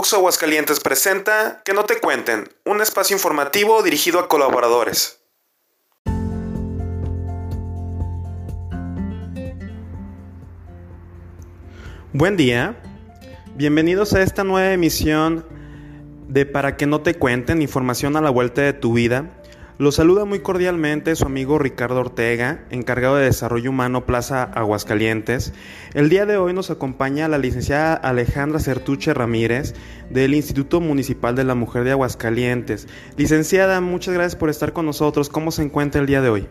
Oxo Aguascalientes presenta Que no te cuenten, un espacio informativo dirigido a colaboradores. Buen día, bienvenidos a esta nueva emisión de Para que no te cuenten, información a la vuelta de tu vida. Los saluda muy cordialmente su amigo Ricardo Ortega, encargado de Desarrollo Humano Plaza Aguascalientes. El día de hoy nos acompaña la licenciada Alejandra Certuche Ramírez del Instituto Municipal de la Mujer de Aguascalientes. Licenciada, muchas gracias por estar con nosotros. ¿Cómo se encuentra el día de hoy?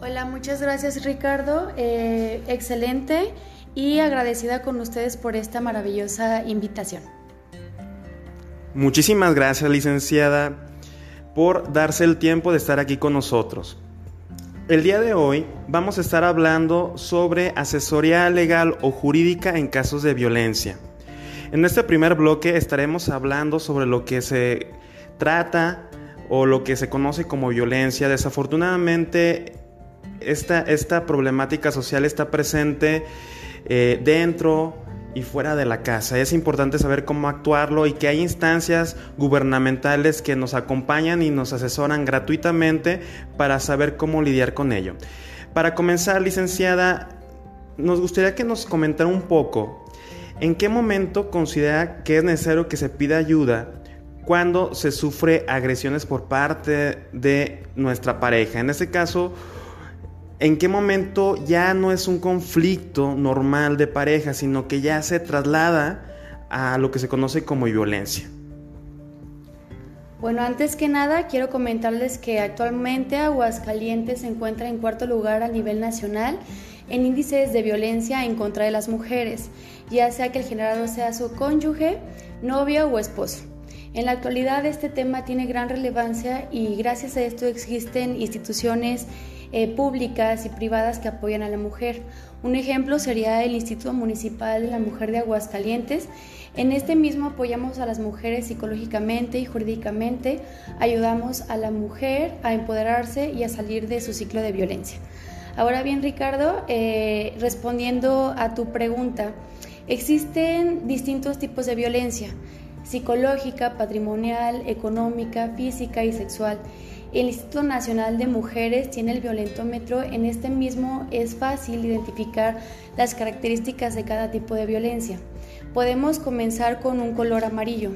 Hola, muchas gracias Ricardo. Eh, excelente y agradecida con ustedes por esta maravillosa invitación. Muchísimas gracias, licenciada por darse el tiempo de estar aquí con nosotros. El día de hoy vamos a estar hablando sobre asesoría legal o jurídica en casos de violencia. En este primer bloque estaremos hablando sobre lo que se trata o lo que se conoce como violencia. Desafortunadamente, esta, esta problemática social está presente eh, dentro y fuera de la casa. Es importante saber cómo actuarlo y que hay instancias gubernamentales que nos acompañan y nos asesoran gratuitamente para saber cómo lidiar con ello. Para comenzar, licenciada, nos gustaría que nos comentara un poco en qué momento considera que es necesario que se pida ayuda cuando se sufre agresiones por parte de nuestra pareja. En este caso, en qué momento ya no es un conflicto normal de pareja, sino que ya se traslada a lo que se conoce como violencia. Bueno, antes que nada quiero comentarles que actualmente Aguascalientes se encuentra en cuarto lugar a nivel nacional en índices de violencia en contra de las mujeres, ya sea que el generador sea su cónyuge, novio o esposo. En la actualidad este tema tiene gran relevancia y gracias a esto existen instituciones eh, públicas y privadas que apoyan a la mujer. Un ejemplo sería el Instituto Municipal de la Mujer de Aguascalientes. En este mismo apoyamos a las mujeres psicológicamente y jurídicamente, ayudamos a la mujer a empoderarse y a salir de su ciclo de violencia. Ahora bien, Ricardo, eh, respondiendo a tu pregunta, existen distintos tipos de violencia, psicológica, patrimonial, económica, física y sexual. El Instituto Nacional de Mujeres tiene el violentómetro. En este mismo es fácil identificar las características de cada tipo de violencia. Podemos comenzar con un color amarillo.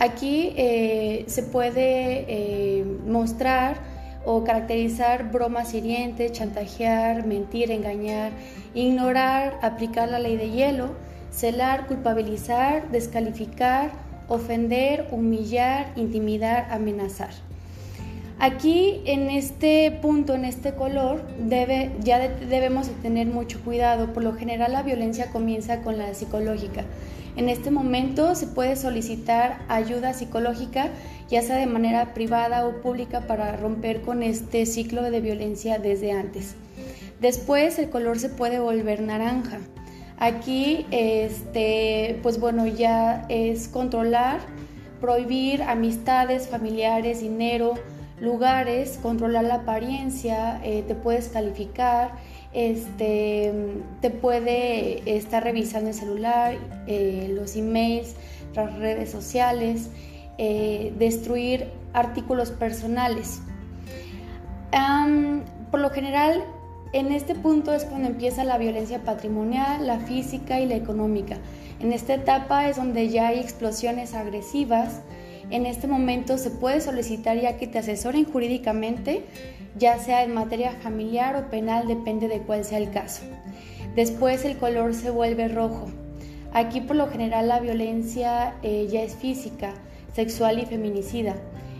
Aquí eh, se puede eh, mostrar o caracterizar bromas hirientes, chantajear, mentir, engañar, ignorar, aplicar la ley de hielo, celar, culpabilizar, descalificar, ofender, humillar, intimidar, amenazar. Aquí en este punto, en este color, debe, ya debemos tener mucho cuidado. Por lo general la violencia comienza con la psicológica. En este momento se puede solicitar ayuda psicológica, ya sea de manera privada o pública, para romper con este ciclo de violencia desde antes. Después el color se puede volver naranja. Aquí, este, pues bueno, ya es controlar, prohibir amistades, familiares, dinero, lugares, controlar la apariencia, eh, te puedes calificar, este, te puede estar revisando el celular, eh, los emails, las redes sociales, eh, destruir artículos personales. por lo general, en este punto es cuando empieza la violencia patrimonial, la física y la económica. En esta etapa es donde ya hay explosiones agresivas, en este momento se puede solicitar ya que te asesoren jurídicamente, ya sea en materia familiar o penal, depende de cuál sea el caso. Después el color se vuelve rojo. Aquí por lo general la violencia eh, ya es física, sexual y feminicida.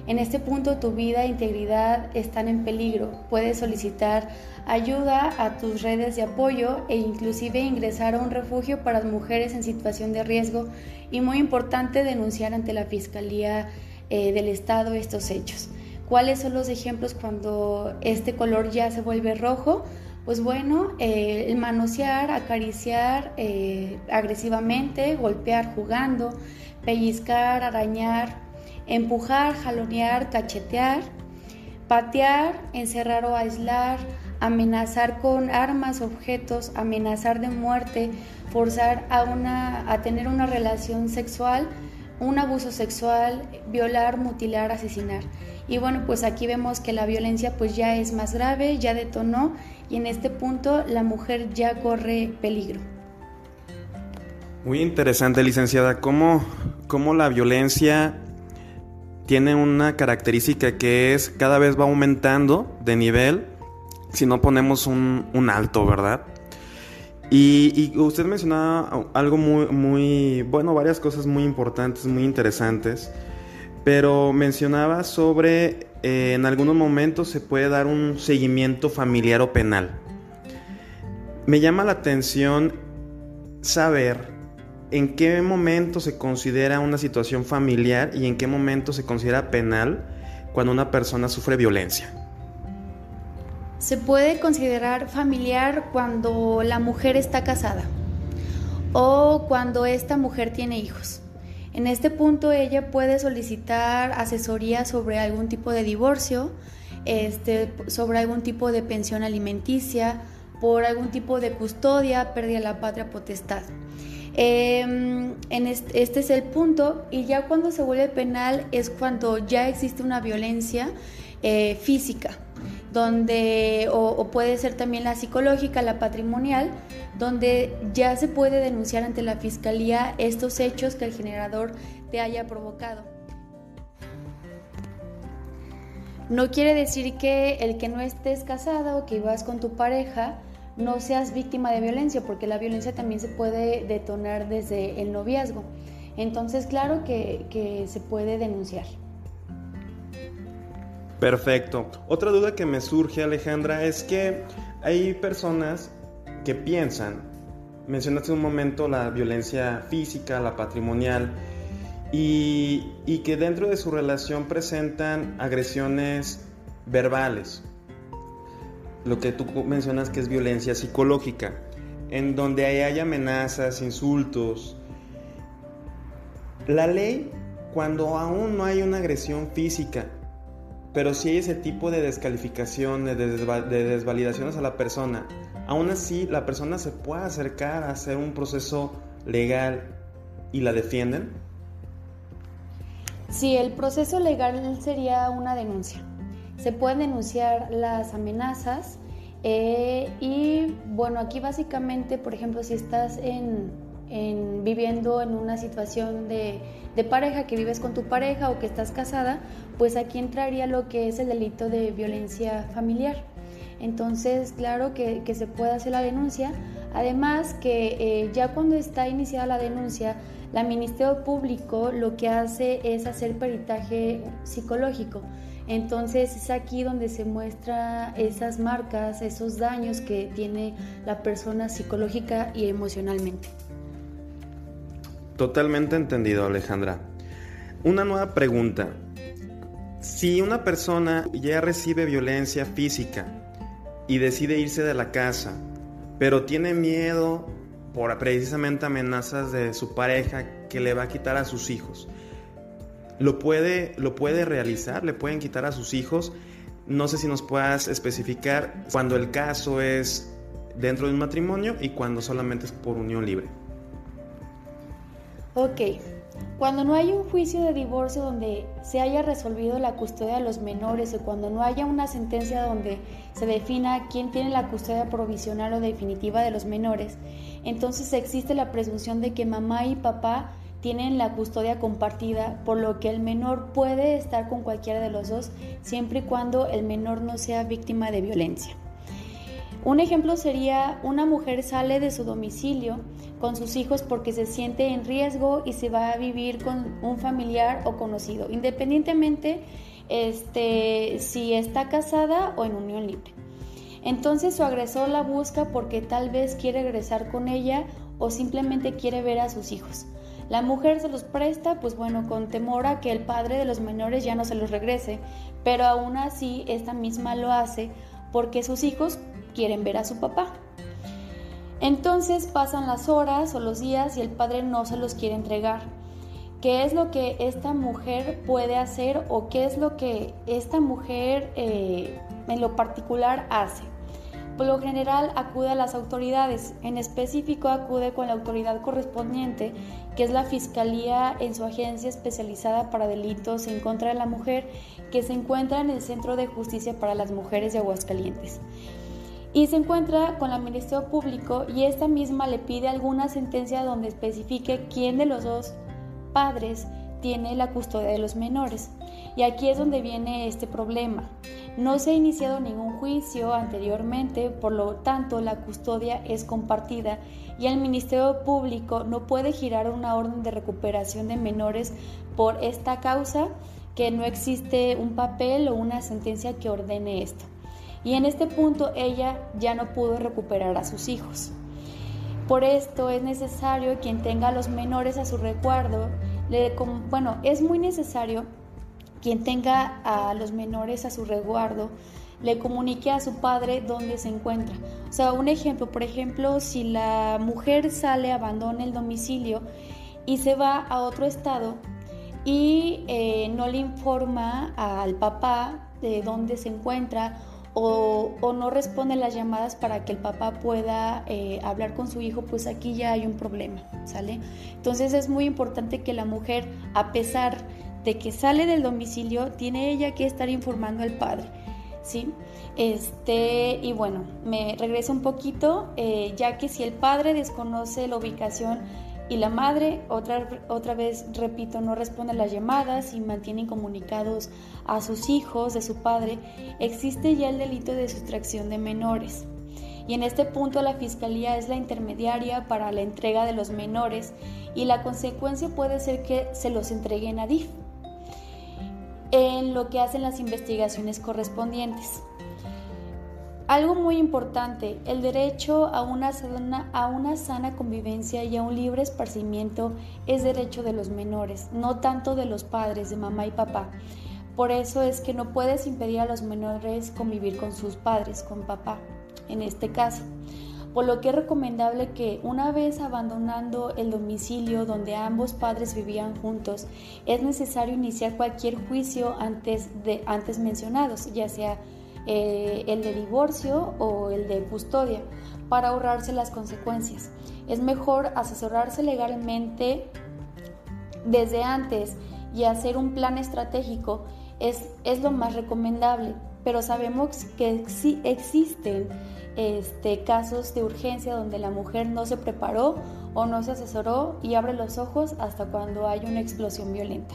En este punto tu vida e integridad están en peligro. Puedes solicitar ayuda a tus redes de apoyo e inclusive ingresar a un refugio para mujeres en situación de riesgo y muy importante denunciar ante la Fiscalía eh, del Estado estos hechos. ¿Cuáles son los ejemplos cuando este color ya se vuelve rojo? Pues bueno, eh, el manosear, acariciar eh, agresivamente, golpear jugando, pellizcar, arañar, empujar, jalonear, cachetear, patear, encerrar o aislar, amenazar con armas, objetos, amenazar de muerte, forzar a, una, a tener una relación sexual, un abuso sexual, violar, mutilar, asesinar. Y bueno, pues aquí vemos que la violencia pues ya es más grave, ya detonó y en este punto la mujer ya corre peligro. Muy interesante, licenciada, cómo, cómo la violencia tiene una característica que es cada vez va aumentando de nivel si no ponemos un, alto, ¿verdad? Y, usted mencionaba algo muy, muy, bueno, varias cosas muy importantes, muy interesantes, pero mencionaba sobre eh, en algunos momentos se puede dar un seguimiento familiar o penal. Me llama la atención saber en qué momento se considera una situación familiar y en qué momento se considera penal cuando una persona sufre violencia. Se puede considerar familiar cuando la mujer está casada o cuando esta mujer tiene hijos. En este punto ella puede solicitar asesoría sobre algún tipo de divorcio, este, sobre algún tipo de pensión alimenticia, por algún tipo de custodia, pérdida de la patria potestad. Em, en este, es el punto y ya cuando se vuelve penal es cuando ya existe una violencia eh, física donde o, puede ser también la psicológica, la patrimonial, donde ya se puede denunciar ante la fiscalía estos hechos que el generador te haya provocado. No quiere decir que el que no estés casado o que ibas con tu pareja no seas víctima de violencia, porque la violencia también se puede detonar desde el noviazgo. Entonces, claro que, se puede denunciar. Perfecto. Otra duda que me surge, Alejandra, es que hay personas que piensan, mencionaste un momento la violencia física, la patrimonial, y, y que dentro de su relación presentan agresiones verbales lo que tú mencionas que es violencia psicológica, en donde hay amenazas, insultos. La ley, cuando aún no hay una agresión física, pero si hay ese tipo de descalificación, de, desvalidaciones a la persona, aún así la persona se puede acercar a hacer un proceso legal y la defienden. Sí, el proceso legal sería una denuncia se pueden denunciar las amenazas eh, y bueno, aquí básicamente, por ejemplo, si estás en, viviendo en una situación de, pareja, que vives con tu pareja o que estás casada, pues aquí entraría lo que es el delito de violencia familiar. Entonces, claro que, se puede hacer la denuncia. Además que eh, ya cuando está iniciada la denuncia, la Ministerio Público lo que hace es hacer peritaje psicológico. Entonces es aquí donde se muestra esas marcas, esos daños que tiene la persona psicológica y emocionalmente. Totalmente entendido, Alejandra. Una nueva pregunta. Si una persona ya recibe violencia física y decide irse de la casa, pero tiene miedo por precisamente amenazas de su pareja que le va a quitar a sus hijos, lo puede, lo puede realizar, le pueden quitar a sus hijos. No sé si nos puedas especificar cuando el caso es dentro de un matrimonio y cuando solamente es por unión libre. Ok, cuando no hay un juicio de divorcio donde se haya resolvido la custodia de los menores o cuando no haya una sentencia donde se defina quién tiene la custodia provisional o definitiva de los menores, entonces existe la presunción de que mamá y papá tienen la custodia compartida, por lo que el menor puede estar con cualquiera de los dos siempre y cuando el menor no sea víctima de violencia. Un ejemplo sería una mujer sale de su domicilio con sus hijos porque se siente en riesgo y se va a vivir con un familiar o conocido, independientemente este, si está casada o en unión libre. Entonces su agresor la busca porque tal vez quiere regresar con ella o simplemente quiere ver a sus hijos. La mujer se los presta, pues bueno, con temor a que el padre de los menores ya no se los regrese, pero aún así esta misma lo hace porque sus hijos quieren ver a su papá. Entonces pasan las horas o los días y el padre no se los quiere entregar. ¿Qué es lo que esta mujer puede hacer o qué es lo que esta mujer eh, en lo particular hace? Por lo general acude a las autoridades, en específico acude con la autoridad correspondiente, que es la Fiscalía en su agencia especializada para delitos en contra de la mujer, que se encuentra en el Centro de Justicia para las Mujeres de Aguascalientes. Y se encuentra con la Ministerio Público y esta misma le pide alguna sentencia donde especifique quién de los dos padres tiene la custodia de los menores. Y aquí es donde viene este problema. No se ha iniciado ningún juicio anteriormente, por lo tanto la custodia es compartida y el Ministerio Público no puede girar una orden de recuperación de menores por esta causa que no existe un papel o una sentencia que ordene esto. Y en este punto ella ya no pudo recuperar a sus hijos. Por esto es necesario quien tenga a los menores a su recuerdo, bueno, es muy necesario quien tenga a los menores a su resguardo le comunique a su padre dónde se encuentra. O sea, un ejemplo, por ejemplo, si la mujer sale, abandona el domicilio y se va a otro estado y eh, no le informa al papá de dónde se encuentra o, no responde las llamadas para que el papá pueda eh, hablar con su hijo, pues aquí ya hay un problema, ¿sale? Entonces es muy importante que la mujer, a pesar de que sale del domicilio, tiene ella que estar informando al padre, ¿sí? Este, y bueno, me regreso un poquito, eh, ya que si el padre desconoce la ubicación y la madre, otra, otra vez, repito, no responde a las llamadas y mantiene comunicados a sus hijos de su padre, existe ya el delito de sustracción de menores. Y en este punto la Fiscalía es la intermediaria para la entrega de los menores y la consecuencia puede ser que se los entreguen a DIF en lo que hacen las investigaciones correspondientes. Algo muy importante, el derecho a una, sana, convivencia y a un libre esparcimiento es derecho de los menores, no tanto de los padres, de mamá y papá. Por eso es que no puedes impedir a los menores convivir con sus padres, con papá, en este caso por lo que es recomendable que una vez abandonando el domicilio donde ambos padres vivían juntos, es necesario iniciar cualquier juicio antes, de, antes mencionados, ya sea eh, el de divorcio o el de custodia, para ahorrarse las consecuencias. Es mejor asesorarse legalmente desde antes y hacer un plan estratégico es, es lo más recomendable, pero sabemos que existen este, casos de urgencia donde la mujer no se preparó o no se asesoró y abre los ojos hasta cuando hay una explosión violenta.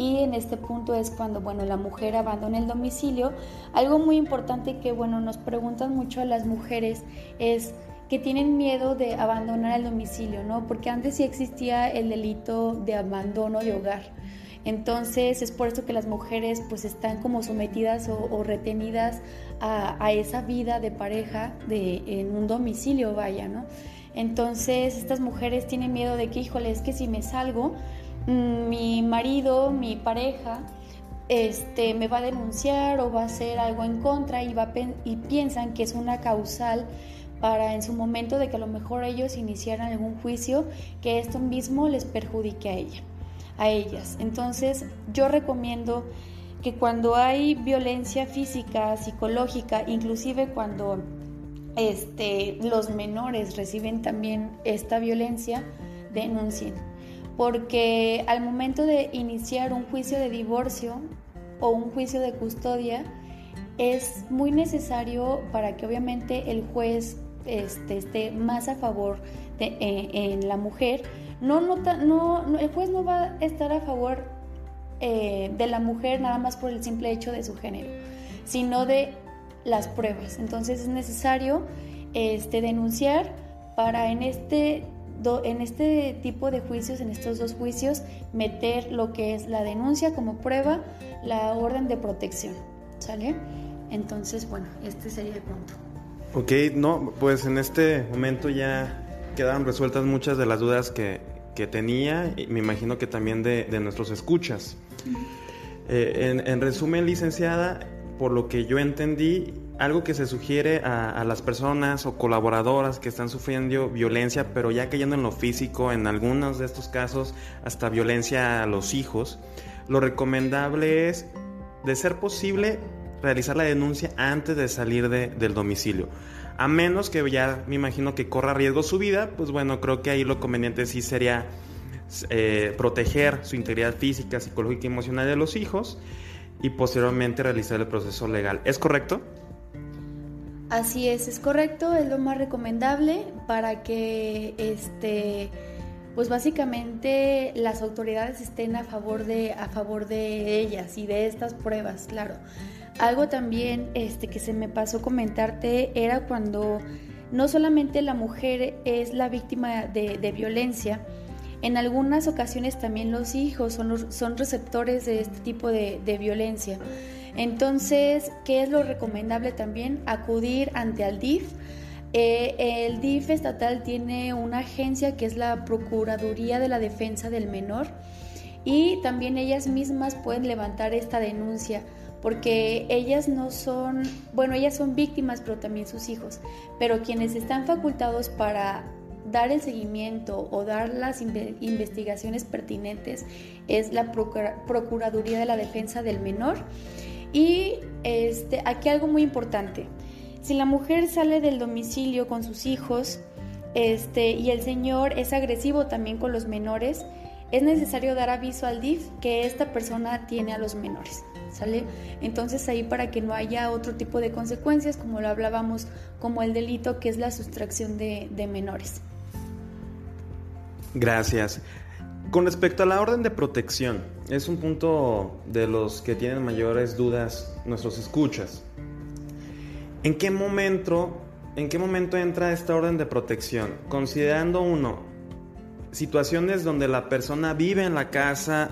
Y en este punto es cuando, bueno, la mujer abandona el domicilio. Algo muy importante que, bueno, nos preguntan mucho a las mujeres es que tienen miedo de abandonar el domicilio, ¿no? Porque antes sí existía el delito de abandono de hogar. Entonces es por eso que las mujeres pues están como sometidas o, retenidas a, esa vida de pareja de, en un domicilio, vaya, ¿no? Entonces estas mujeres tienen miedo de que, híjole, es que si me salgo, mi marido, mi pareja, este, me va a denunciar o va a hacer algo en contra y, va y piensan que es una causal para en su momento de que a lo mejor ellos iniciaran algún juicio que esto mismo les perjudique a ella a ellas. Entonces yo recomiendo que cuando hay violencia física, psicológica, inclusive cuando este, los menores reciben también esta violencia, denuncien. Porque al momento de iniciar un juicio de divorcio o un juicio de custodia, es muy necesario para que obviamente el juez este, esté más a favor de, eh, en la mujer no, no, el juez no va a estar a favor eh, de la mujer nada más por el simple hecho de su género, sino de las pruebas. Entonces es necesario este, denunciar para en este, en este tipo de juicios, en estos dos juicios, meter lo que es la denuncia como prueba, la orden de protección. ¿Sale? Entonces, bueno, este sería el punto. Ok, no, pues en este momento ya quedaron resueltas muchas de las dudas que, tenía y me imagino que también de, nuestros escuchas. Eh, en, resumen, licenciada, por lo que yo entendí, algo que se sugiere a, las personas o colaboradoras que están sufriendo violencia, pero ya cayendo en lo físico, en algunos de estos casos, hasta violencia a los hijos, lo recomendable es, de ser posible, realizar la denuncia antes de salir del domicilio. A menos que ya me imagino que corra riesgo su vida, pues bueno, creo que ahí lo conveniente sí sería eh, proteger su integridad física, psicológica y emocional de los hijos y posteriormente realizar el proceso legal. ¿Es correcto? Así es, es correcto, es lo más recomendable para que este pues básicamente las autoridades estén a favor de a favor de ellas y de estas pruebas, claro. Algo también este, que se me pasó comentarte era cuando no solamente la mujer es la víctima de, violencia, en algunas ocasiones también los hijos son, son receptores de este tipo de, violencia. Entonces, ¿qué es lo recomendable también? Acudir ante el DIF. Eh, el DIF estatal tiene una agencia que es la Procuraduría de la Defensa del Menor y también ellas mismas pueden levantar esta denuncia porque ellas no son, bueno, ellas son víctimas, pero también sus hijos, pero quienes están facultados para dar el seguimiento o dar las investigaciones pertinentes es la Procuraduría de la Defensa del Menor. Y este, aquí algo muy importante, si la mujer sale del domicilio con sus hijos este, y el señor es agresivo también con los menores, es necesario dar aviso al DIF que esta persona tiene a los menores. ¿Sale? Entonces ahí para que no haya otro tipo de consecuencias, como lo hablábamos, como el delito que es la sustracción de, de menores. Gracias. Con respecto a la orden de protección, es un punto de los que tienen mayores dudas nuestros escuchas. ¿En qué momento, en qué momento entra esta orden de protección? Considerando uno, situaciones donde la persona vive en la casa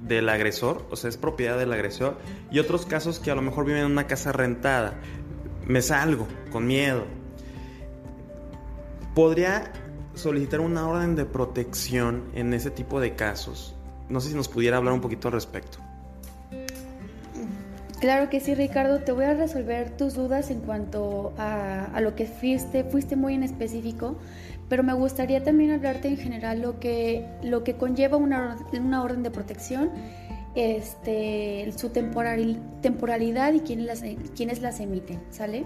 del agresor, o sea, es propiedad del agresor, y otros casos que a lo mejor viven en una casa rentada. Me salgo con miedo. Podría solicitar una orden de protección en ese tipo de casos. No sé si nos pudiera hablar un poquito al respecto. Claro que sí, Ricardo. Te voy a resolver tus dudas en cuanto a, lo que fuiste. Fuiste muy en específico pero me gustaría también hablarte en general lo que, lo que conlleva una, una orden de protección, este, su temporalidad y quiénes las, quiénes las emiten, ¿sale?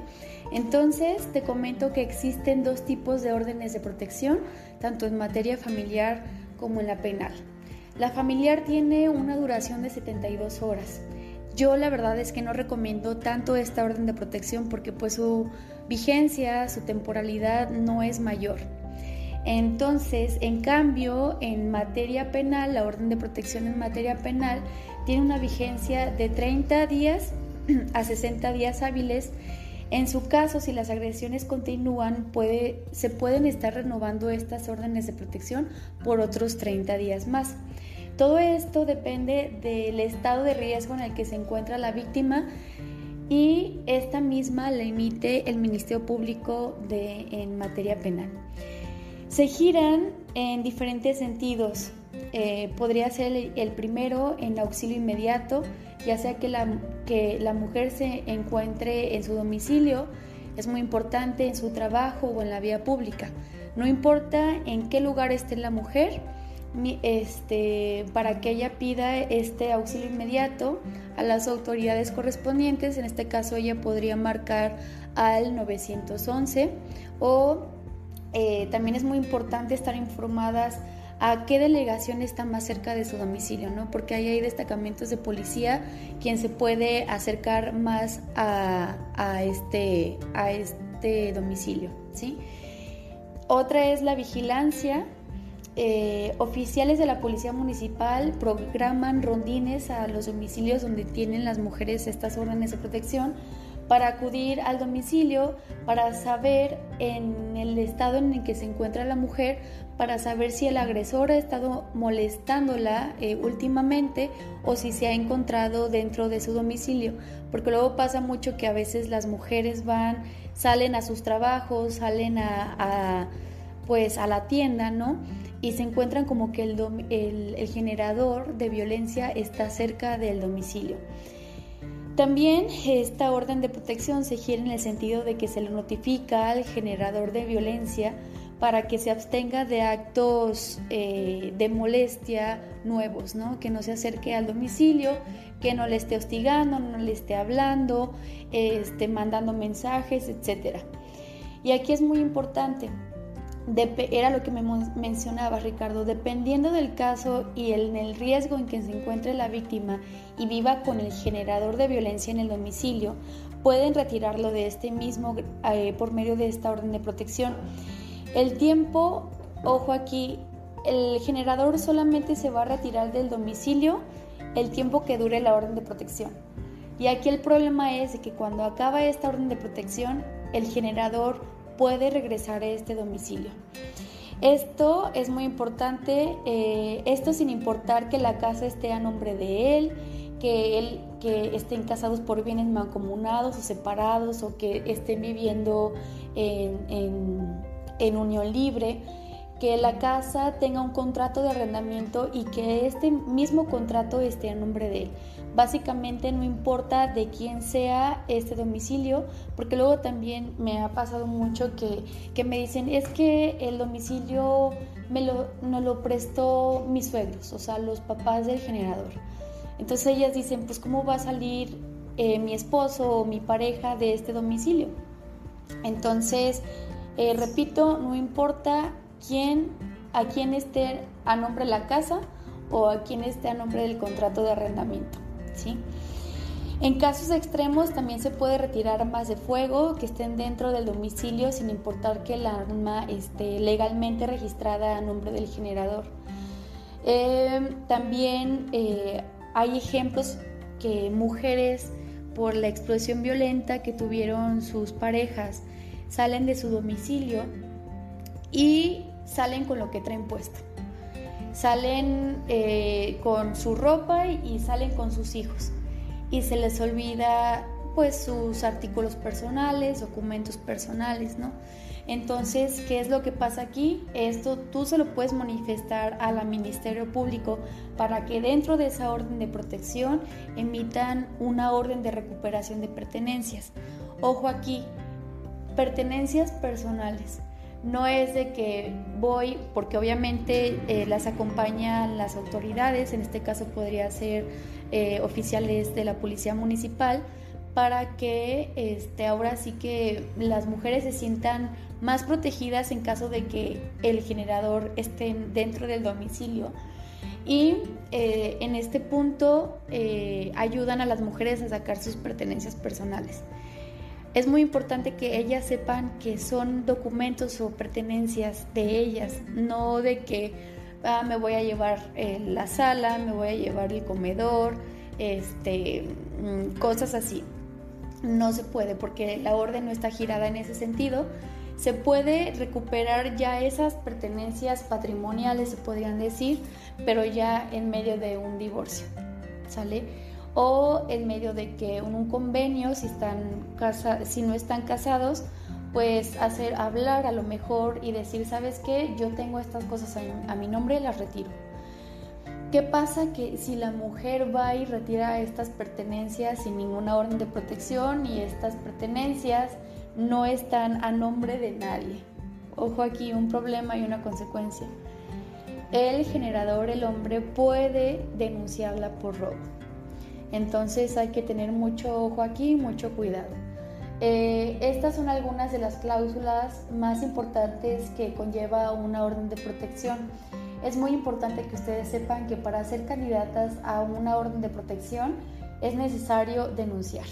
Entonces te comento que existen dos tipos de órdenes de protección, tanto en materia familiar como en la penal. La familiar tiene una duración de 72 horas. Yo la verdad es que no recomiendo tanto esta orden de protección porque pues su vigencia, su temporalidad no es mayor. Entonces, en cambio, en materia penal, la orden de protección en materia penal tiene una vigencia de 30 días a 60 días hábiles. En su caso, si las agresiones continúan, se pueden estar renovando estas órdenes de protección por otros 30 días más. Todo esto depende del estado de riesgo en el que se encuentra la víctima y esta misma la emite el Ministerio Público en materia penal. Se giran en diferentes sentidos. Eh, podría ser el, primero en auxilio inmediato, ya sea que la, que la mujer se encuentre en su domicilio, es muy importante en su trabajo o en la vía pública. No importa en qué lugar esté la mujer, este, para que ella pida este auxilio inmediato a las autoridades correspondientes, en este caso ella podría marcar al 911 o eh, también es muy importante estar informadas a qué delegación está más cerca de su domicilio, ¿no? Porque ahí hay destacamentos de policía quien se puede acercar más a, este, a este domicilio, ¿sí? Otra es la vigilancia. Eh, oficiales de la Policía Municipal programan rondines a los domicilios donde tienen las mujeres estas órdenes de protección para acudir al domicilio, para saber en el estado en el que se encuentra la mujer, para saber si el agresor ha estado molestándola eh, últimamente o si se ha encontrado dentro de su domicilio, porque luego pasa mucho que a veces las mujeres van, salen a sus trabajos, salen a, pues a la tienda, ¿no? Y se encuentran como que el generador de violencia está cerca del domicilio. También esta orden de protección se gira en el sentido de que se le notifica al generador de violencia para que se abstenga de actos eh, de molestia nuevos, ¿no? que no se acerque al domicilio, que no le esté hostigando, no le esté hablando, esté mandando mensajes, etc. Y aquí es muy importante, era lo que me mencionaba Ricardo, dependiendo del caso y el riesgo en que se encuentre la víctima y viva con el generador de violencia en el domicilio, pueden retirarlo de este mismo eh, por medio de esta orden de protección. El tiempo, ojo aquí, el generador solamente se va a retirar del domicilio el tiempo que dure la orden de protección. Y aquí el problema es que cuando acaba esta orden de protección, el generador puede regresar a este domicilio. Esto es muy importante, eh, esto sin importar que la casa esté a nombre de él, que él que estén casados por bienes mancomunados o separados o que estén viviendo en, en unión libre que la casa tenga un contrato de arrendamiento y que este mismo contrato esté a nombre de él. Básicamente no importa de quién sea este domicilio, porque luego también me ha pasado mucho que, que me dicen, es que el domicilio me lo, lo prestó mis suegros, o sea, los papás del generador. Entonces ellas dicen, pues ¿cómo va a salir eh, mi esposo o mi pareja de este domicilio? Entonces, eh, repito, no importa quién, a quién esté a nombre de la casa o a quién esté a nombre del contrato de arrendamiento. En casos extremos también se puede retirar armas de fuego que estén dentro del domicilio sin importar que el arma esté legalmente registrada a nombre del generador. Em, también eh, hay ejemplos que mujeres por la explosión violenta que tuvieron sus parejas salen de su domicilio y salen con lo que traen puesto. Salen eh, con su ropa y salen con sus hijos. Y se les olvida pues sus artículos personales, documentos personales, ¿no? Entonces, ¿qué es lo que pasa aquí? Esto tú se lo puedes manifestar a la Ministerio Público para que dentro de esa orden de protección emitan una orden de recuperación de pertenencias. Ojo aquí, pertenencias personales. No es de que voy, porque obviamente eh, las acompañan las autoridades, en este caso podría ser eh, oficiales de la Policía Municipal, para que este, ahora sí que las mujeres se sientan más protegidas en caso de que el generador esté dentro del domicilio. Y eh, en este punto ayudan a las mujeres a sacar sus pertenencias personales es muy importante que ellas sepan que son documentos o pertenencias de ellas, no de que ah, me voy a llevar eh, la sala, me voy a llevar el comedor, este, mm, cosas así. No se puede porque la orden no está girada en ese sentido. Se puede recuperar ya esas pertenencias patrimoniales, se podrían decir, pero ya en medio de un divorcio. ¿Sale? O en medio de que un convenio, si, están si no están casados, pues hacer hablar a lo mejor y decir, ¿sabes qué? Yo tengo estas cosas a, mi nombre, las retiro. ¿Qué pasa que si la mujer va y retira estas pertenencias sin ninguna orden de protección y estas pertenencias no están a nombre de nadie? Ojo aquí, un problema y una consecuencia. El generador, el hombre, puede denunciarla por robo. Entonces hay que tener mucho ojo aquí, mucho cuidado. Eh, estas son algunas de las cláusulas más importantes que conlleva una orden de protección. Es muy importante que ustedes sepan que para ser candidatas a una orden de protección es necesario denunciar.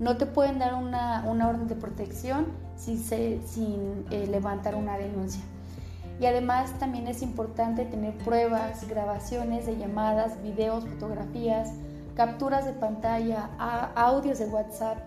No te pueden dar una, orden de protección sin, sin eh, levantar una denuncia. Y además también es importante tener pruebas, grabaciones de llamadas, videos, fotografías, capturas de pantalla, audios de WhatsApp.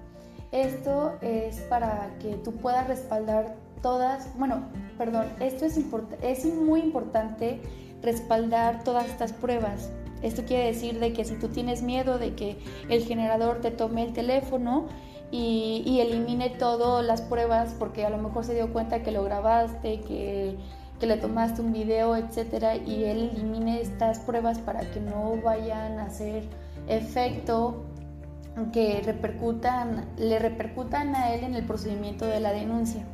Esto es para que tú puedas respaldar todas, bueno, perdón, esto es, es muy importante respaldar todas estas pruebas. Esto quiere decir de que si tú tienes miedo de que el generador te tome el teléfono y, elimine todas las pruebas porque a lo mejor se dio cuenta que lo grabaste, que le tomaste un video, etcétera, y él elimine estas pruebas para que no vayan a hacer efecto que repercutan, le repercutan a él en el procedimiento de la denuncia.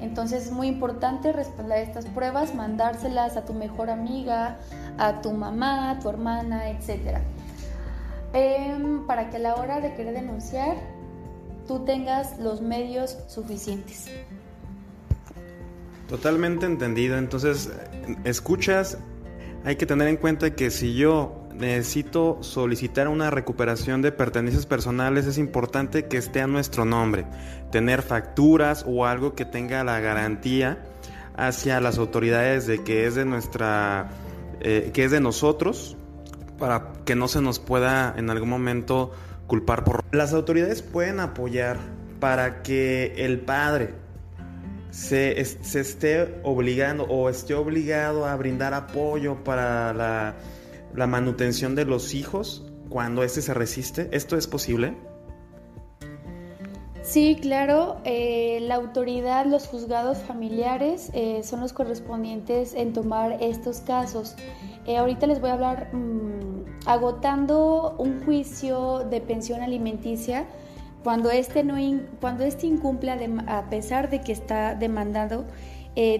Entonces es muy importante respaldar estas pruebas, mandárselas a tu mejor amiga, a tu mamá, a tu hermana, etc. Em, para que a la hora de querer denunciar tú tengas los medios suficientes. Totalmente entendido. Entonces, escuchas, hay que tener en cuenta que si yo necesito solicitar una recuperación de pertenencias personales, es importante que esté a nuestro nombre, tener facturas o algo que tenga la garantía hacia las autoridades de que es de nuestra, eh, que es de nosotros, para que no se nos pueda en algún momento culpar por... Las autoridades pueden apoyar para que el padre se, se esté obligando o esté obligado a brindar apoyo para la la manutención de los hijos cuando éste se resiste? ¿Esto es posible? Sí, claro. Eh, la autoridad, los juzgados familiares eh, son los correspondientes en tomar estos casos. Eh, ahorita les voy a hablar mm, agotando un juicio de pensión alimenticia cuando este no cuando este incumple a pesar de que está demandado.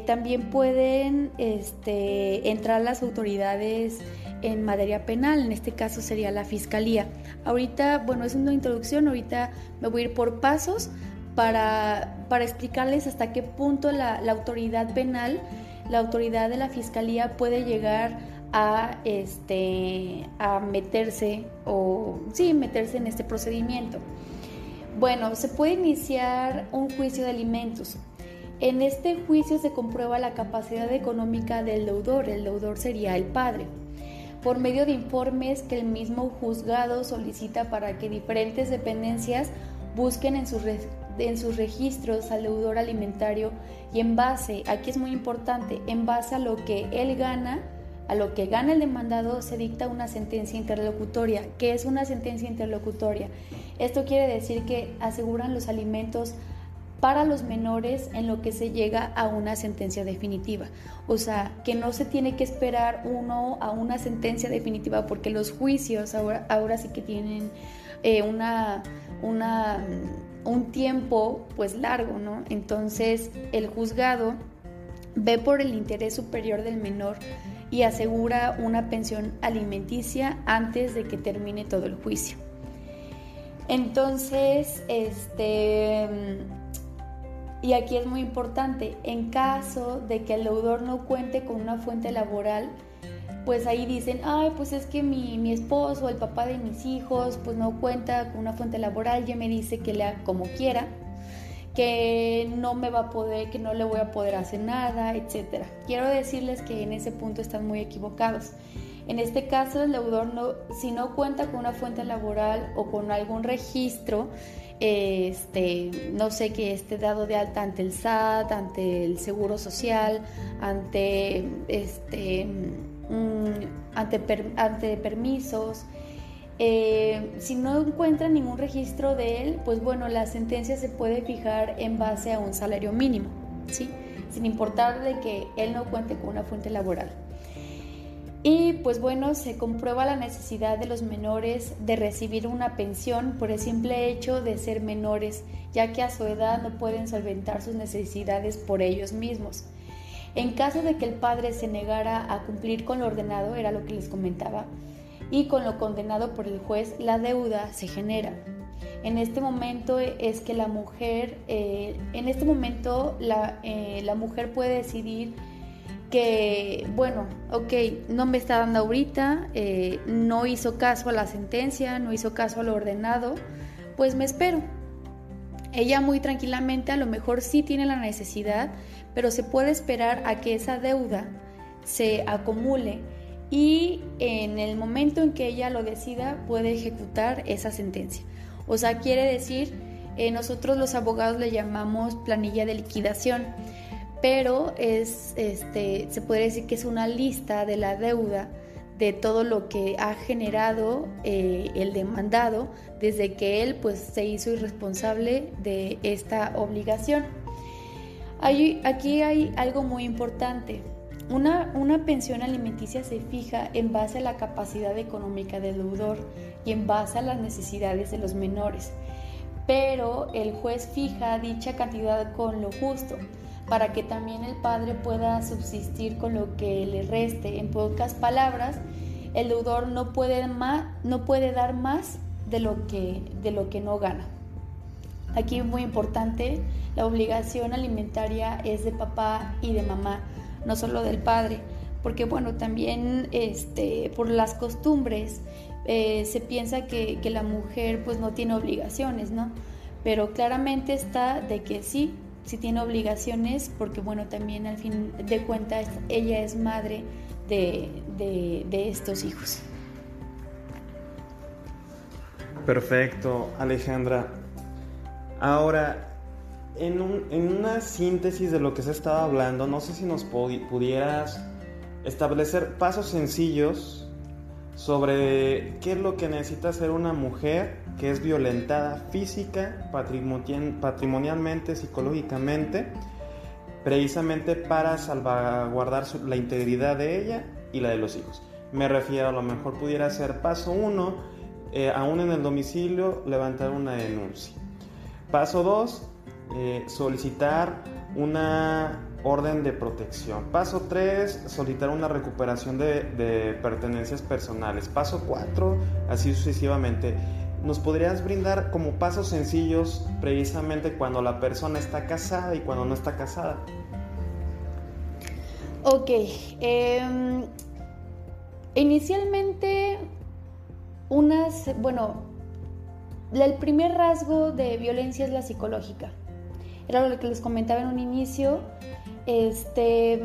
también pueden este, entrar las autoridades en materia penal, en este caso sería la fiscalía. Ahorita, bueno, es una introducción, ahorita me voy a ir por pasos para, explicarles hasta qué punto la, autoridad penal, la autoridad de la fiscalía puede llegar a, este, a meterse o sí, meterse en este procedimiento. Bueno, se puede iniciar un juicio de alimentos. En este juicio se comprueba la capacidad económica del deudor, el deudor sería el padre por medio de informes que el mismo juzgado solicita para que diferentes dependencias busquen en sus, en sus registros al deudor alimentario y en base, aquí es muy importante, en base a lo que él gana, a lo que gana el demandado se dicta una sentencia interlocutoria. ¿Qué es una sentencia interlocutoria? Esto quiere decir que aseguran los alimentos para los menores en lo que se llega a una sentencia definitiva. O sea, que no se tiene que esperar uno a una sentencia definitiva porque los juicios ahora, ahora sí que tienen eh, una, una, un tiempo pues largo, ¿no? Entonces el juzgado ve por el interés superior del menor y asegura una pensión alimenticia antes de que termine todo el juicio. Entonces, este y aquí es muy importante, en caso de que el deudor no cuente con una fuente laboral, pues ahí dicen, ay, pues es que mi, mi esposo, el papá de mis hijos, pues no cuenta con una fuente laboral, ya me dice que lea como quiera, que no me va a poder, que no le voy a poder hacer nada, etc. Quiero decirles que en ese punto están muy equivocados. En este caso, el deudor, no, si no cuenta con una fuente laboral o con algún registro, este, no sé, que esté dado de alta ante el SAT, ante el Seguro Social, ante, este, mm, ante, ante permisos. Eh, si no encuentra ningún registro de él, pues bueno, la sentencia se puede fijar en base a un salario mínimo, ¿sí? sin importar de que él no cuente con una fuente laboral. Y pues bueno, se comprueba la necesidad de los menores de recibir una pensión por el simple hecho de ser menores, ya que a su edad no pueden solventar sus necesidades por ellos mismos. En caso de que el padre se negara a cumplir con lo ordenado, era lo que les comentaba, y con lo condenado por el juez, la deuda se genera. En este momento es que la mujer, eh, en este momento la, eh, la mujer puede decidir que, bueno, ok, no me está dando ahorita, eh, no hizo caso a la sentencia, no hizo caso a lo ordenado, pues me espero. Ella muy tranquilamente a lo mejor sí tiene la necesidad, pero se puede esperar a que esa deuda se acumule y en el momento en que ella lo decida puede ejecutar esa sentencia. O sea, quiere decir, eh, nosotros los abogados le llamamos planilla de liquidación pero es, este, se podría decir que es una lista de la deuda de todo lo que ha generado eh, el demandado desde que él pues, se hizo irresponsable de esta obligación. aquí hay algo muy importante. Una, una, pensión alimenticia se fija en base a la capacidad económica del deudor y en base a las necesidades de los menores, pero el juez fija dicha cantidad con lo justo para que también el padre pueda subsistir con lo que le reste. En pocas palabras, el deudor no puede, no puede dar más de lo, que, de lo que no gana. Aquí es muy importante, la obligación alimentaria es de papá y de mamá, no solo del padre, porque bueno, también este, por las costumbres eh, se piensa que, que, la mujer pues no tiene obligaciones, ¿no? Pero claramente está de que sí, sí tiene obligaciones, porque bueno, también al fin de cuentas ella es madre de, de, de estos hijos. Perfecto, Alejandra. Ahora, en, una síntesis de lo que se estaba hablando, no sé si nos pudieras establecer pasos sencillos sobre qué es lo que necesita hacer una mujer que es violentada física, patrimonialmente, psicológicamente, precisamente para salvaguardar la integridad de ella y la de los hijos. Me refiero, a lo mejor pudiera ser paso uno, eh, aún en el domicilio, levantar una denuncia. Paso 2, eh, solicitar una orden de protección. Paso 3, solicitar una recuperación de, pertenencias personales. Paso 4, así sucesivamente. ¿Nos podrías brindar como pasos sencillos precisamente cuando la persona está casada y cuando no está casada? Ok. Em, inicialmente, unas, bueno, el primer rasgo de violencia es la psicológica. Era lo que les comentaba en un inicio. Este,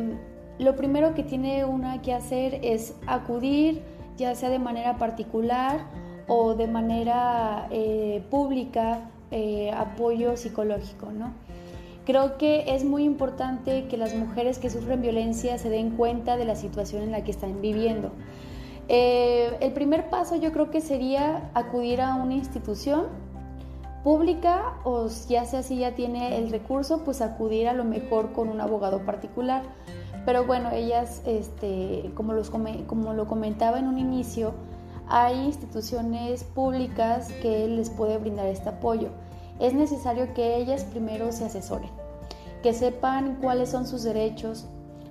lo primero que tiene una que hacer es acudir, ya sea de manera particular o de manera eh, pública, eh, apoyo psicológico, ¿no? Creo que es muy importante que las mujeres que sufren violencia se den cuenta de la situación en la que están viviendo. Eh, el primer paso yo creo que sería acudir a una institución pública o ya sea si ya tiene el recurso, pues acudir a lo mejor con un abogado particular. Pero bueno, ellas, este, como, los, como lo comentaba en un inicio, hay instituciones públicas que les puede brindar este apoyo. Es necesario que ellas primero se asesoren, que sepan cuáles son sus derechos,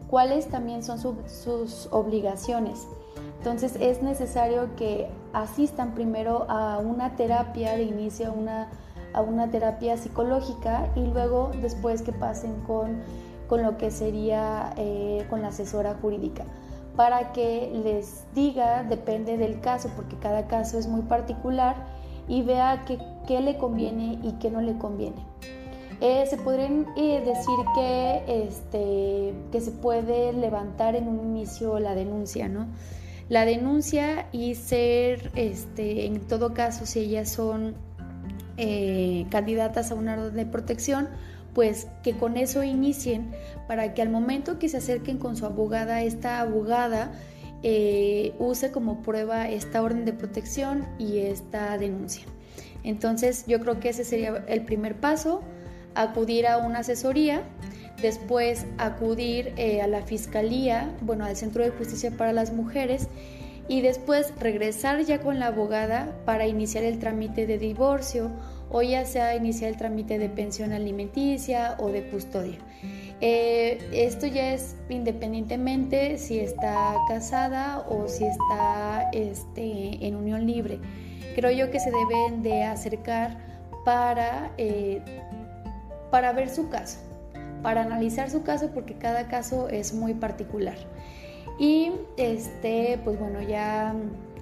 cuáles también son sus obligaciones entonces es necesario que asistan primero a una terapia de inicio, a una, terapia psicológica y luego después que pasen con, con lo que sería eh, con la asesora jurídica para que les diga, depende del caso, porque cada caso es muy particular, y vea qué, le conviene y qué no le conviene. Eh, se podrían eh, decir que, este, que se puede levantar en un inicio la denuncia, ¿no? la denuncia y ser, este, en todo caso, si ellas son eh, candidatas a una orden de protección, pues que con eso inicien para que al momento que se acerquen con su abogada, esta abogada eh, use como prueba esta orden de protección y esta denuncia. Entonces yo creo que ese sería el primer paso, acudir a una asesoría después acudir eh, a la fiscalía, bueno, al Centro de Justicia para las Mujeres y después regresar ya con la abogada para iniciar el trámite de divorcio o ya sea iniciar el trámite de pensión alimenticia o de custodia. Eh, esto ya es independientemente si está casada o si está este, en unión libre. Creo yo que se deben de acercar para, eh, para ver su caso para analizar su caso porque cada caso es muy particular. Y este, pues bueno, ya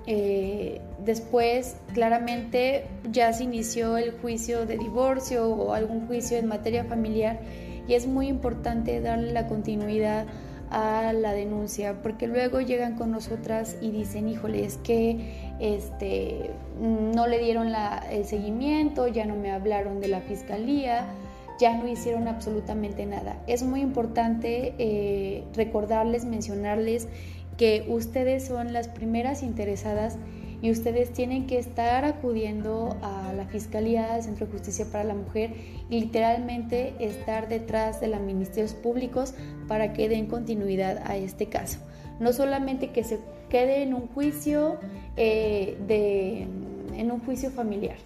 eh, después claramente ya se inició el juicio de divorcio o algún juicio en materia familiar y es muy importante darle la continuidad a la denuncia porque luego llegan con nosotras y dicen híjole es que este no le dieron el seguimiento ya no me hablaron de la fiscalía ya no hicieron absolutamente nada. Es muy importante eh, recordarles, mencionarles que ustedes son las primeras interesadas y ustedes tienen que estar acudiendo a la Fiscalía del Centro de Justicia para la Mujer y literalmente estar detrás de los ministerios públicos para que den continuidad a este caso. No solamente que se quede en un juicio eh, de, en un juicio familiar,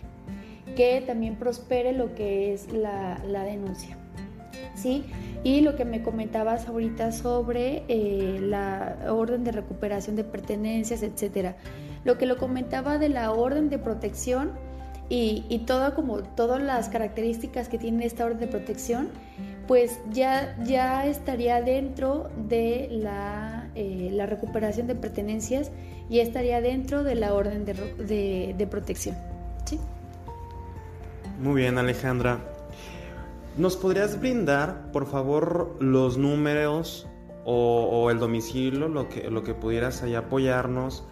que también prospere lo que es la, denuncia. ¿Sí? Y lo que me comentabas ahorita sobre eh, la orden de recuperación de pertenencias, etcétera. Lo que lo comentaba de la orden de protección y, y todo como todas las características que tiene esta orden de protección, pues ya, ya estaría dentro de la, eh, la recuperación de pertenencias y estaría dentro de la orden de, de, protección. ¿sí? Muy bien, Alejandra. ¿Nos podrías brindar, por favor, los números o, el domicilio, lo que, lo que pudieras ahí apoyarnos,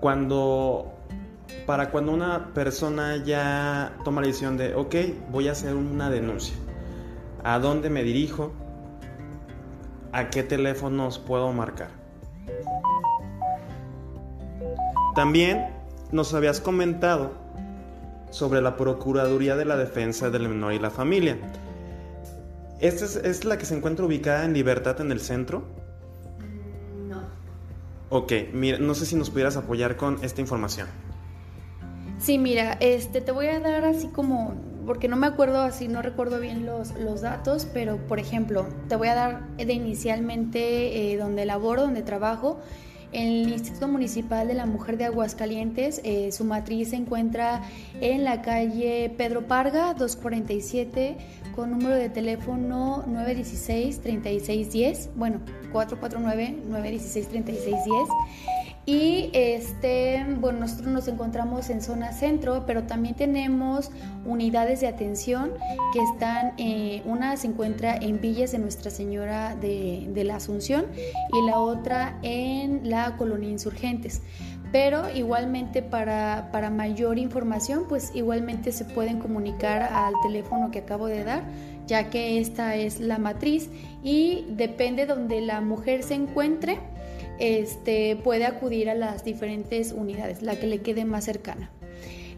cuando, para cuando una persona ya toma la decisión de, ok, voy a hacer una denuncia? ¿A dónde me dirijo? ¿A qué teléfonos puedo marcar? También nos habías comentado sobre la Procuraduría de la Defensa del Menor y la Familia. ¿Esta es, la que se encuentra ubicada en Libertad en el centro? No. Ok, mira, no sé si nos pudieras apoyar con esta información. Sí, mira, este, te voy a dar así como porque no me acuerdo así, no recuerdo bien los, los datos, pero por ejemplo, te voy a dar de inicialmente eh, donde laboro, donde trabajo. El Instituto Municipal de la Mujer de Aguascalientes, eh, su matriz se encuentra en la calle Pedro Parga, 247, con número de teléfono 916-3610, bueno, 449-916-3610. Y este, bueno, nosotros nos encontramos en zona centro, pero también tenemos unidades de atención que están, eh, una se encuentra en Villas de Nuestra Señora de, de la Asunción y la otra en la Colonia Insurgentes. Pero igualmente para, para, mayor información pues igualmente se pueden comunicar al teléfono que acabo de dar ya que esta es la matriz y depende donde la mujer se encuentre este, puede acudir a las diferentes unidades, la que le quede más cercana.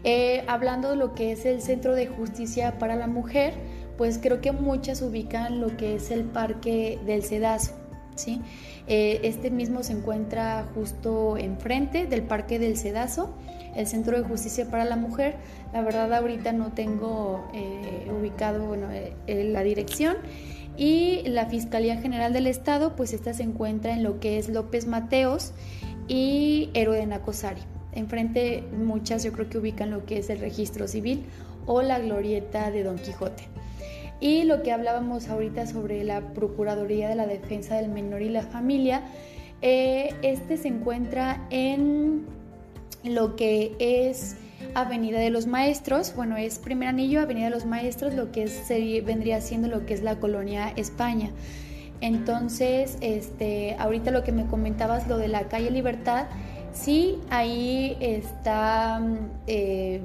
Eh, hablando de lo que es el Centro de Justicia para la Mujer, pues creo que muchas ubican lo que es el Parque del Cedazo. ¿sí? Eh, este mismo se encuentra justo enfrente del Parque del Cedazo, el Centro de Justicia para la Mujer. La verdad ahorita no tengo eh, ubicado la dirección y la Fiscalía General del Estado, pues esta se encuentra en lo que es López Mateos y Héroe de Nacosari. Enfrente muchas yo creo que ubican lo que es el registro civil o la glorieta de Don Quijote. Y lo que hablábamos ahorita sobre la Procuraduría de la Defensa del Menor y la Familia, eh, este se encuentra en lo que es Avenida de los Maestros, bueno, es primer anillo, Avenida de los Maestros, lo que vendría siendo lo que es la colonia España. Entonces, este, ahorita lo que me comentabas, lo de la calle Libertad, sí, ahí está, eh,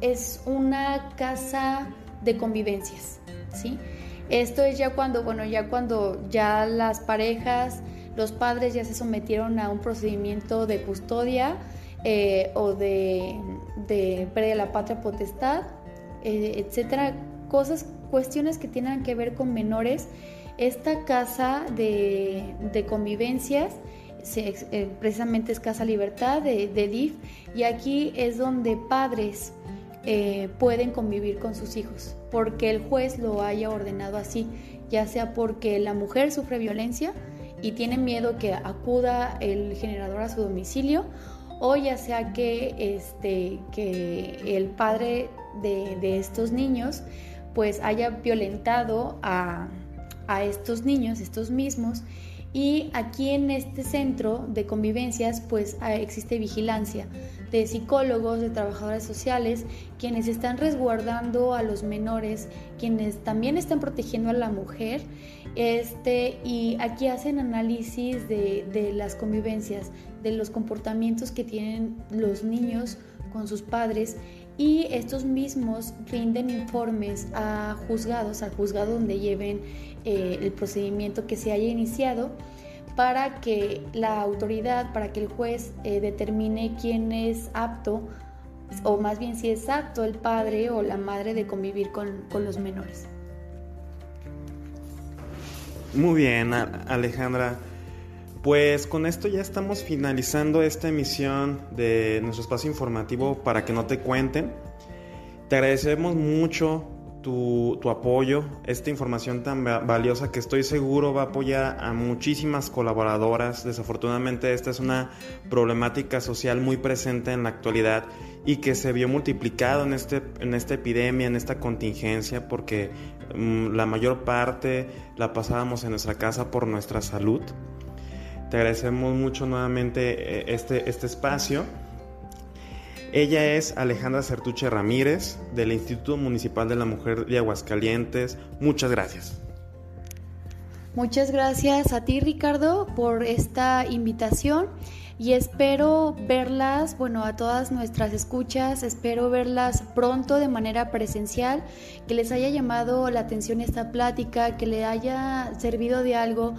es una casa de convivencias, ¿sí? Esto es ya cuando, bueno, ya cuando ya las parejas, los padres ya se sometieron a un procedimiento de custodia, eh, o de, de pérdida la patria potestad, eh, etcétera, cosas, cuestiones que tienen que ver con menores. Esta casa de, convivencias eh, precisamente es Casa Libertad de, de, DIF y aquí es donde padres pueden convivir con sus hijos porque el juez lo haya ordenado así, ya sea porque la mujer sufre violencia y tiene miedo que acuda el generador a su domicilio o ya sea que, este, que el padre de, estos niños pues haya violentado a, a estos niños, estos mismos, y aquí en este centro de convivencias pues ah, existe vigilancia de psicólogos, de trabajadores sociales, quienes están resguardando a los menores, quienes también están protegiendo a la mujer, este, y aquí hacen análisis de, de las convivencias, de los comportamientos que tienen los niños con sus padres y estos mismos rinden informes a juzgados, al juzgado donde lleven eh, el procedimiento que se haya iniciado para que la autoridad, para que el juez eh, determine quién es apto, o más bien si es apto el padre o la madre de convivir con, con los menores. Muy bien, Alejandra. Pues con esto ya estamos finalizando esta emisión de nuestro espacio informativo para que no te cuenten. Te agradecemos mucho tu, apoyo, esta información tan valiosa que estoy seguro va a apoyar a muchísimas colaboradoras. Desafortunadamente esta es una problemática social muy presente en la actualidad y que se vio multiplicado en, este, en esta epidemia, en esta contingencia, porque mm, la mayor parte la pasábamos en nuestra casa por nuestra salud. Te agradecemos mucho nuevamente eh, este, este espacio. Ella es Alejandra Certuche Ramírez del Instituto Municipal de la Mujer de Aguascalientes. Muchas gracias. Muchas gracias a ti Ricardo por esta invitación y espero verlas, bueno, a todas nuestras escuchas, espero verlas pronto de manera presencial, que les haya llamado la atención esta plática, que le haya servido de algo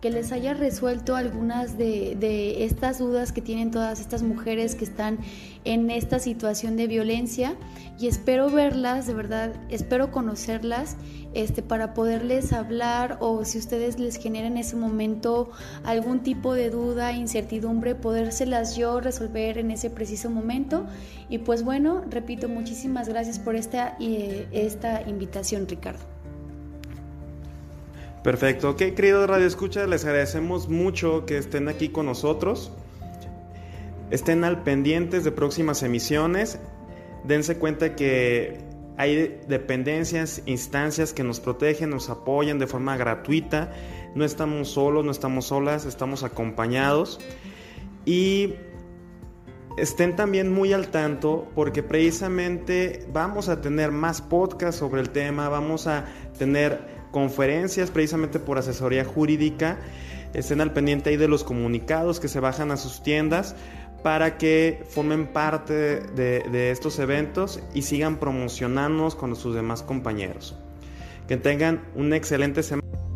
que les haya resuelto algunas de, estas dudas que tienen todas estas mujeres que están en esta situación de violencia y espero verlas, de verdad, espero conocerlas este, para poderles hablar o si ustedes les generan en ese momento algún tipo de duda, incertidumbre, podérselas yo resolver en ese preciso momento. Y pues bueno, repito, muchísimas gracias por esta, eh, esta invitación, Ricardo. Perfecto, ok, queridos Radio Escucha, les agradecemos mucho que estén aquí con nosotros. Estén al pendientes de próximas emisiones. Dense cuenta que hay dependencias, instancias que nos protegen, nos apoyan de forma gratuita. No estamos solos, no estamos solas, estamos acompañados. Y estén también muy al tanto porque precisamente vamos a tener más podcasts sobre el tema, vamos a tener conferencias precisamente por asesoría jurídica. Estén al pendiente ahí de los comunicados que se bajan a sus tiendas para que formen parte de, de estos eventos y sigan promocionándonos con sus demás compañeros. Que tengan una excelente semana.